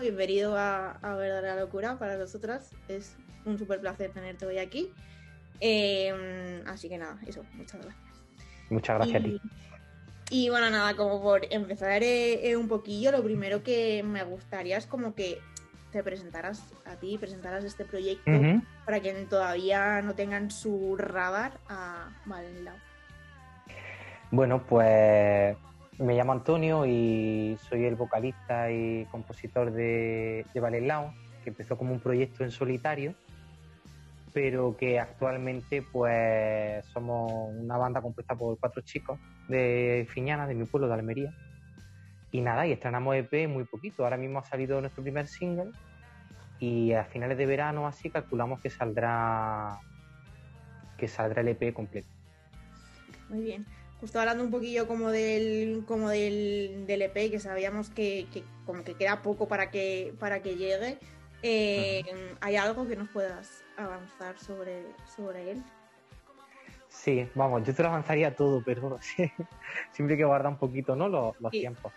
bienvenido a, a Verdadera Locura para nosotras. Es un súper placer tenerte hoy aquí. Eh, así que nada, eso, muchas gracias. Muchas gracias a ti. Y bueno, nada, como por empezar eh, eh, un poquillo, lo primero que me gustaría es como que te presentaras a ti, presentaras este proyecto para quien todavía no tengan su radar a Valenlao. Bueno, pues me llamo Antonio y soy el vocalista y compositor de, de Lao, que empezó como un proyecto en solitario, pero que actualmente pues somos una banda compuesta por cuatro chicos de Fiñana, de mi pueblo, de Almería. Y nada, y estrenamos EP muy poquito. Ahora mismo ha salido nuestro primer single y a finales de verano así calculamos que saldrá que saldrá el EP completo. Muy bien justo hablando un poquillo como del como del, del EP que sabíamos que, como que queda poco para que para que llegue eh, hay algo que nos puedas avanzar sobre sobre él sí vamos yo te lo avanzaría todo pero siempre hay que guardar un poquito no los, tiempos.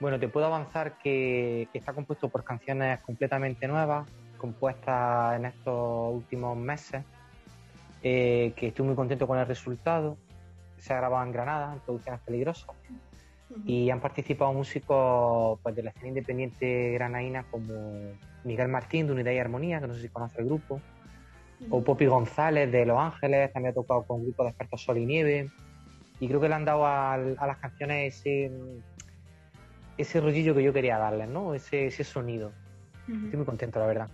Bueno te puedo avanzar que, está compuesto por canciones completamente nuevas compuestas en estos últimos meses eh, que estoy muy contento con el resultado se ha grabado en Granada, en Producciones Peligrosas. Y han participado músicos pues, de la escena independiente granaína como Miguel Martín de Unidad y Armonía, que no sé si conoce el grupo, o Poppy González de Los Ángeles, también ha tocado con un grupo de expertos Sol y Nieve. Y creo que le han dado a, las canciones ese, ese rollillo que yo quería darles, ¿no? Ese, ese sonido. Estoy muy contento, la verdad.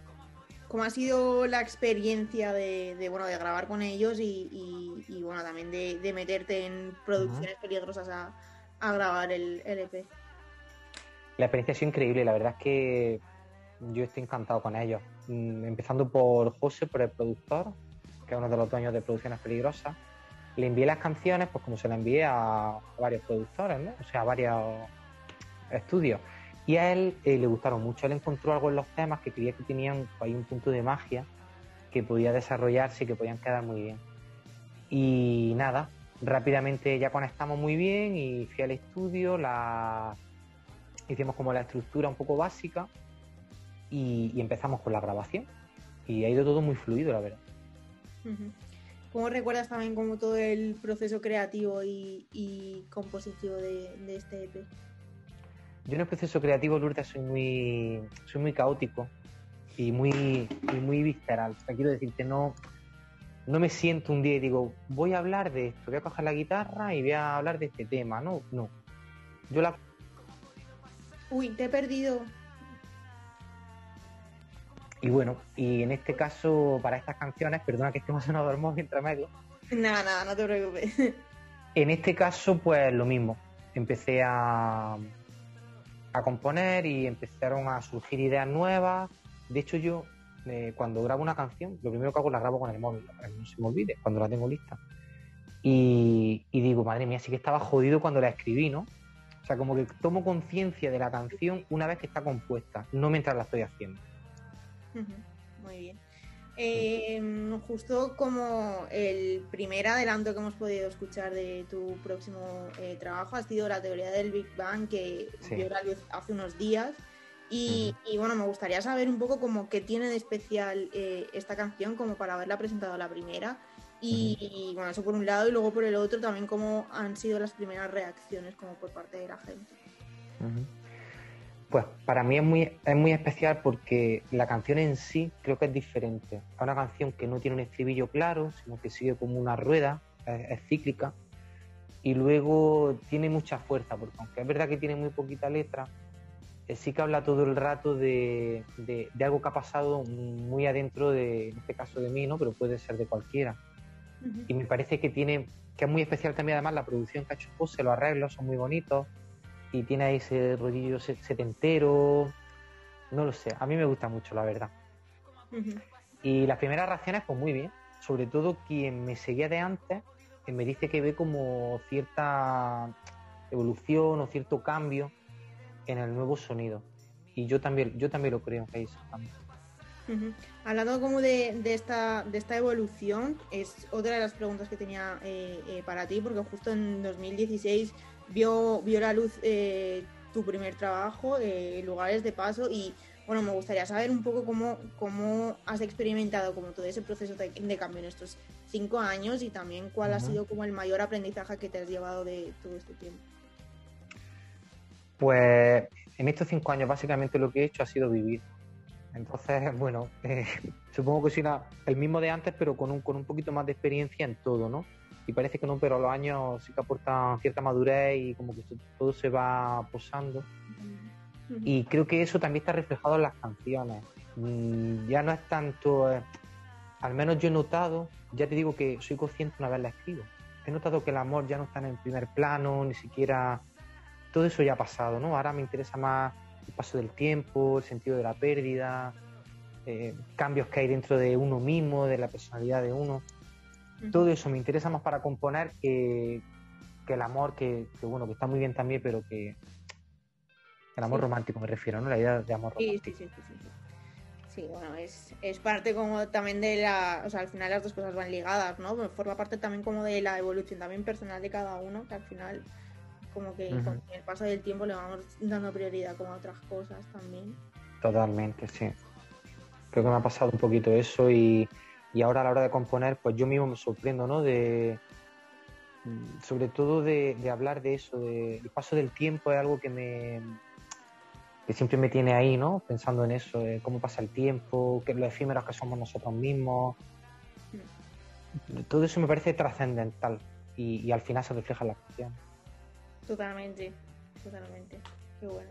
¿Cómo ha sido la experiencia de, bueno, de grabar con ellos y, bueno, también de, meterte en producciones peligrosas a, grabar el, EP? La experiencia ha sido increíble, la verdad es que yo estoy encantado con ellos. Mm, empezando por José, por el productor, que es uno de los dueños de Producciones Peligrosas. Le envié las canciones, pues como se las envié a varios productores, ¿no? O sea, a varios estudios. Y a él eh, le gustaron mucho. Él encontró algo en los temas que creía que tenían ahí un punto de magia que podía desarrollarse y que podían quedar muy bien. Y nada, rápidamente ya conectamos muy bien y fui al estudio, la hicimos como la estructura un poco básica y, empezamos con la grabación. Y ha ido todo muy fluido, la verdad. ¿Cómo recuerdas también como todo el proceso creativo y, compositivo de, de este EP? Yo en el proceso creativo, Lourdes, soy muy, soy muy caótico y muy, muy visceral. O sea, quiero decirte, no, no me siento un día y digo, voy a hablar de esto, voy a coger la guitarra y voy a hablar de este tema. No, no. Yo la. Uy, te he perdido. Y bueno, y en este caso, para estas canciones, perdona que estemos en dormir mientras medio. Nada, nada, no te preocupes. En este caso, pues lo mismo. Empecé a, a componer y empezaron a surgir ideas nuevas. De hecho, yo eh, cuando grabo una canción, lo primero que hago la grabo con el móvil, para que no se me olvide, cuando la tengo lista. Y, digo, madre mía, sí que estaba jodido cuando la escribí, ¿no? O sea, como que tomo conciencia de la canción una vez que está compuesta, no mientras la estoy haciendo. Muy bien. Eh, justo como el primer adelanto que hemos podido escuchar de tu próximo eh, trabajo ha sido la teoría del Big Bang que vio la luz hace unos días. Y, bueno, me gustaría saber un poco como qué tiene de especial eh, esta canción como para haberla presentado la primera. Y, bueno, eso por un lado y luego por el otro también cómo han sido las primeras reacciones como por parte de la gente. Pues para mí es muy, es muy especial porque la canción en sí creo que es diferente. Es una canción que no tiene un estribillo claro, sino que sigue como una rueda, es, cíclica. Y luego tiene mucha fuerza, porque aunque es verdad que tiene muy poquita letra, eh, sí que habla todo el rato de, de, algo que ha pasado muy adentro de, en este caso de mí, ¿no? Pero puede ser de cualquiera. Y me parece que tiene, que es muy especial también además la producción que ha hecho José, los arreglos son muy bonitos y tiene ahí ese rollillo setentero. No lo sé, a mí me gusta mucho, la verdad. Y las primeras reacciones, pues muy bien. Sobre todo quien me seguía de antes, que me dice que ve como cierta evolución o cierto cambio en el nuevo sonido. Y yo también, yo también lo creo que eso también. Hablando como de, esta, de esta evolución, es otra de las preguntas que tenía eh, eh, para ti, porque justo en 2016 vio, vio la luz eh, tu primer trabajo, eh, Lugares de Paso, y bueno, me gustaría saber un poco cómo, cómo has experimentado como todo ese proceso de, cambio en estos cinco años y también cuál ha sido como el mayor aprendizaje que te has llevado de todo este tiempo. Pues en estos cinco años básicamente lo que he hecho ha sido vivir. Entonces, bueno, eh, supongo que será el mismo de antes, pero con un, con un poquito más de experiencia en todo, ¿no? Y parece que no, pero los años sí que aportan cierta madurez y como que todo se va posando. Y creo que eso también está reflejado en las canciones. Ya no es tanto, eh, al menos yo he notado, ya te digo que soy consciente una vez la escribo. He notado que el amor ya no está en el primer plano, ni siquiera todo eso ya ha pasado, ¿no? Ahora me interesa más el paso del tiempo, el sentido de la pérdida, eh, cambios que hay dentro de uno mismo, de la personalidad de uno. Todo eso me interesa más para componer que, el amor, que, bueno, que está muy bien también, pero que el amor romántico me refiero, ¿no? La idea de amor romántico. Sí, sí, sí, sí. Sí, bueno, es, es, parte como también de la, o sea, al final las dos cosas van ligadas, ¿no? Forma parte también como de la evolución también personal de cada uno, que al final como que con el paso del tiempo le vamos dando prioridad como a otras cosas también. Totalmente, sí. Creo que me ha pasado un poquito eso y, ahora a la hora de componer, pues yo mismo me sorprendo, ¿no? De, sobre todo de, hablar de eso, de, el paso del tiempo es algo que me que siempre me tiene ahí, ¿no? Pensando en eso, de cómo pasa el tiempo, que lo efímeros que somos nosotros mismos. Mm. Todo eso me parece trascendental y, y, al final se refleja en la canción. Totalmente, totalmente. Qué bueno.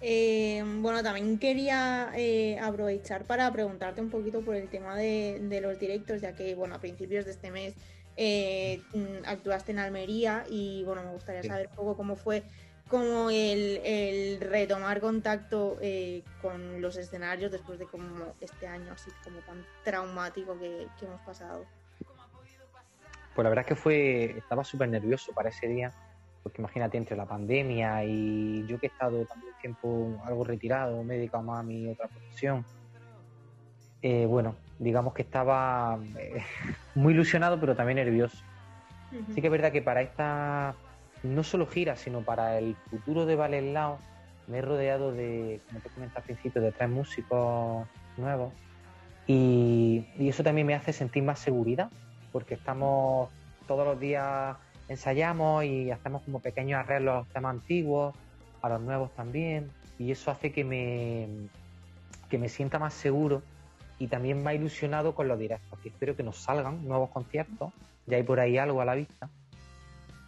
Eh, bueno, también quería eh, aprovechar para preguntarte un poquito por el tema de, los directos, ya que, bueno, a principios de este mes eh, mm, actuaste en Almería y, bueno, me gustaría saber un poco cómo fue como el, retomar contacto con los escenarios después de como este año así como tan traumático que, que hemos pasado. Pues la verdad es que fue, estaba súper nervioso para ese día porque imagínate entre la pandemia y yo que he estado también tiempo algo retirado, me he dedicado más a mi otra profesión, eh, bueno, digamos que estaba eh, muy ilusionado pero también nervioso. Sí que es verdad que para esta, no solo gira, sino para el futuro de Valenlao, me he rodeado de, como te comenté al principio, de tres músicos nuevos y, y eso también me hace sentir más seguridad, porque estamos todos los días ensayamos y hacemos como pequeños arreglos a los temas antiguos, a los nuevos también, y eso hace que me, que me sienta más seguro y también más ilusionado con los directos, que espero que nos salgan nuevos conciertos, ya hay por ahí algo a la vista,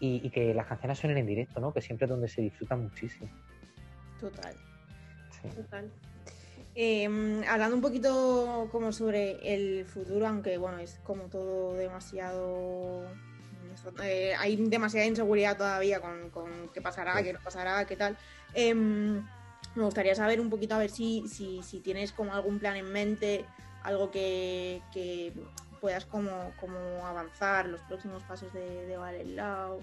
y, que las canciones suenen en directo, ¿no? que siempre es donde se disfruta muchísimo. Total. Total. Em, hablando un poquito como sobre el futuro, aunque bueno, es como todo demasiado eh, hay demasiada inseguridad todavía con, qué pasará, qué no pasará, qué tal. Em, me gustaría saber un poquito a ver si, si, si tienes como algún plan en mente, algo que, puedas como, como avanzar, los próximos pasos de, de Valelao.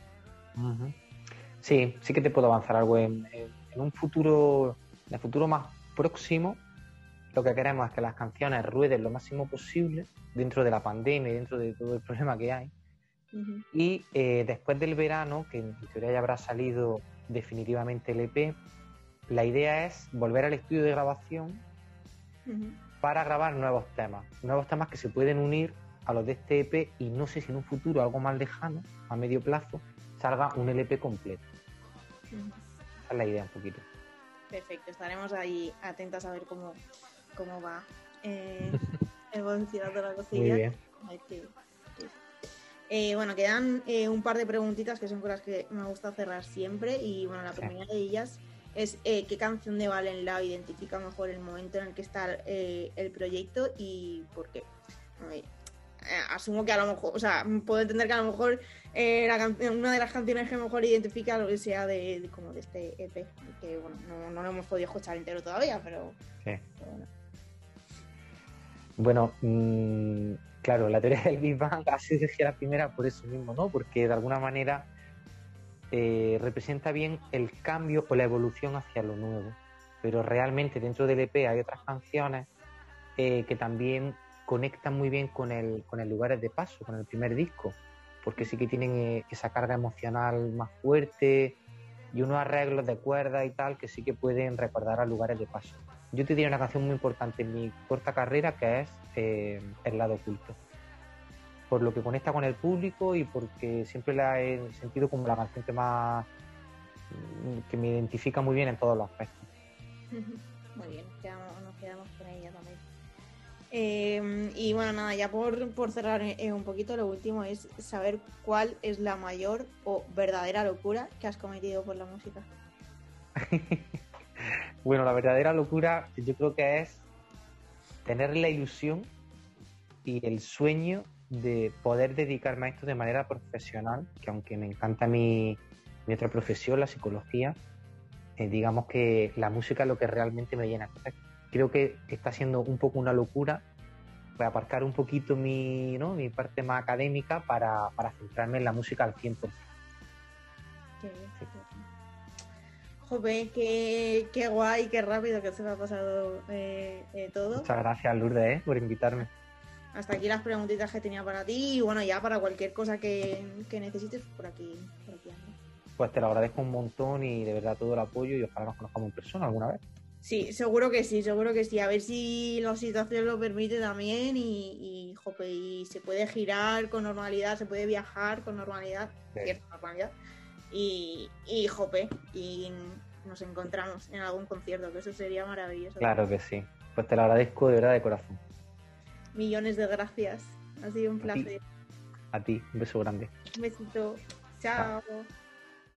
Sí, sí que te puedo avanzar algo en, un futuro, en el futuro más próximo. Lo que queremos es que las canciones rueden lo máximo posible dentro de la pandemia y dentro de todo el problema que hay y eh, después del verano, que en teoría ya habrá salido definitivamente el EP, la idea es volver al estudio de grabación para grabar nuevos temas. Nuevos temas que se pueden unir a los de este EP y no sé si en un futuro, algo más lejano, a medio plazo, salga un LP completo. Esa es la idea un poquito. Perfecto, estaremos ahí atentas a ver cómo, cómo va eh, evolucionando la cosilla. Muy bien. Eh, bueno, quedan eh, un par de preguntitas que son cosas que me gusta cerrar siempre. Y bueno, la primera de ellas es eh, qué canción de Valen identifica mejor el momento en el que está el proyecto y por qué. asumo que a lo mejor, o sea, puedo entender que a lo mejor una de las canciones que mejor identifica lo que sea de, como de este EP, que bueno, no, lo hemos podido escuchar entero todavía, pero, sí. bueno. Mm, claro, la teoría del Big Bang así decía la primera por eso mismo, ¿no? Porque de alguna manera eh, representa bien el cambio o la evolución hacia lo nuevo. Pero realmente dentro del EP hay otras canciones eh, que también conectan muy bien con el, con el Lugares de Paso, con el primer disco, porque sí que tienen eh, esa carga emocional más fuerte, y unos arreglos de cuerdas y tal que sí que pueden recordar a lugares de paso. Yo te diría una canción muy importante en mi corta carrera que es eh, El lado oculto. Por lo que conecta con el público y porque siempre la he sentido como la canción que más que me identifica muy bien en todos los aspectos. Muy bien, nos quedamos con ella también. Eh, y bueno, nada, ya por, por cerrar eh, un poquito, lo último es saber cuál es la mayor o verdadera locura que has cometido por la música. bueno, la verdadera locura yo creo que es tener la ilusión y el sueño de poder dedicarme a esto de manera profesional, que aunque me encanta mi, mi otra profesión, la psicología, eh, digamos que la música es lo que realmente me llena. creo que está siendo un poco una locura. Voy a aparcar un poquito mi, ¿no? mi parte más académica para, para centrarme en la música al 100%. Qué bien, Joder, qué, qué, guay, qué rápido que se me ha pasado eh, eh, todo. Muchas gracias, Lourdes, por invitarme. Hasta aquí las preguntitas que tenía para ti y bueno, ya para cualquier cosa que, que necesites, por aquí, por aquí pues te lo agradezco un montón y de verdad todo el apoyo y ojalá nos conozcamos en persona alguna vez. Sí, seguro que sí, seguro que sí. A ver si la situación lo permite también y, y, se puede girar con normalidad, se puede viajar con normalidad, cierta normalidad. Y, y, jope, y nos encontramos en algún concierto, que eso sería maravilloso. Claro que sí. Pues te lo agradezco de verdad de corazón. Millones de gracias. Ha sido un placer. A ti, un beso grande. Un besito. Chao.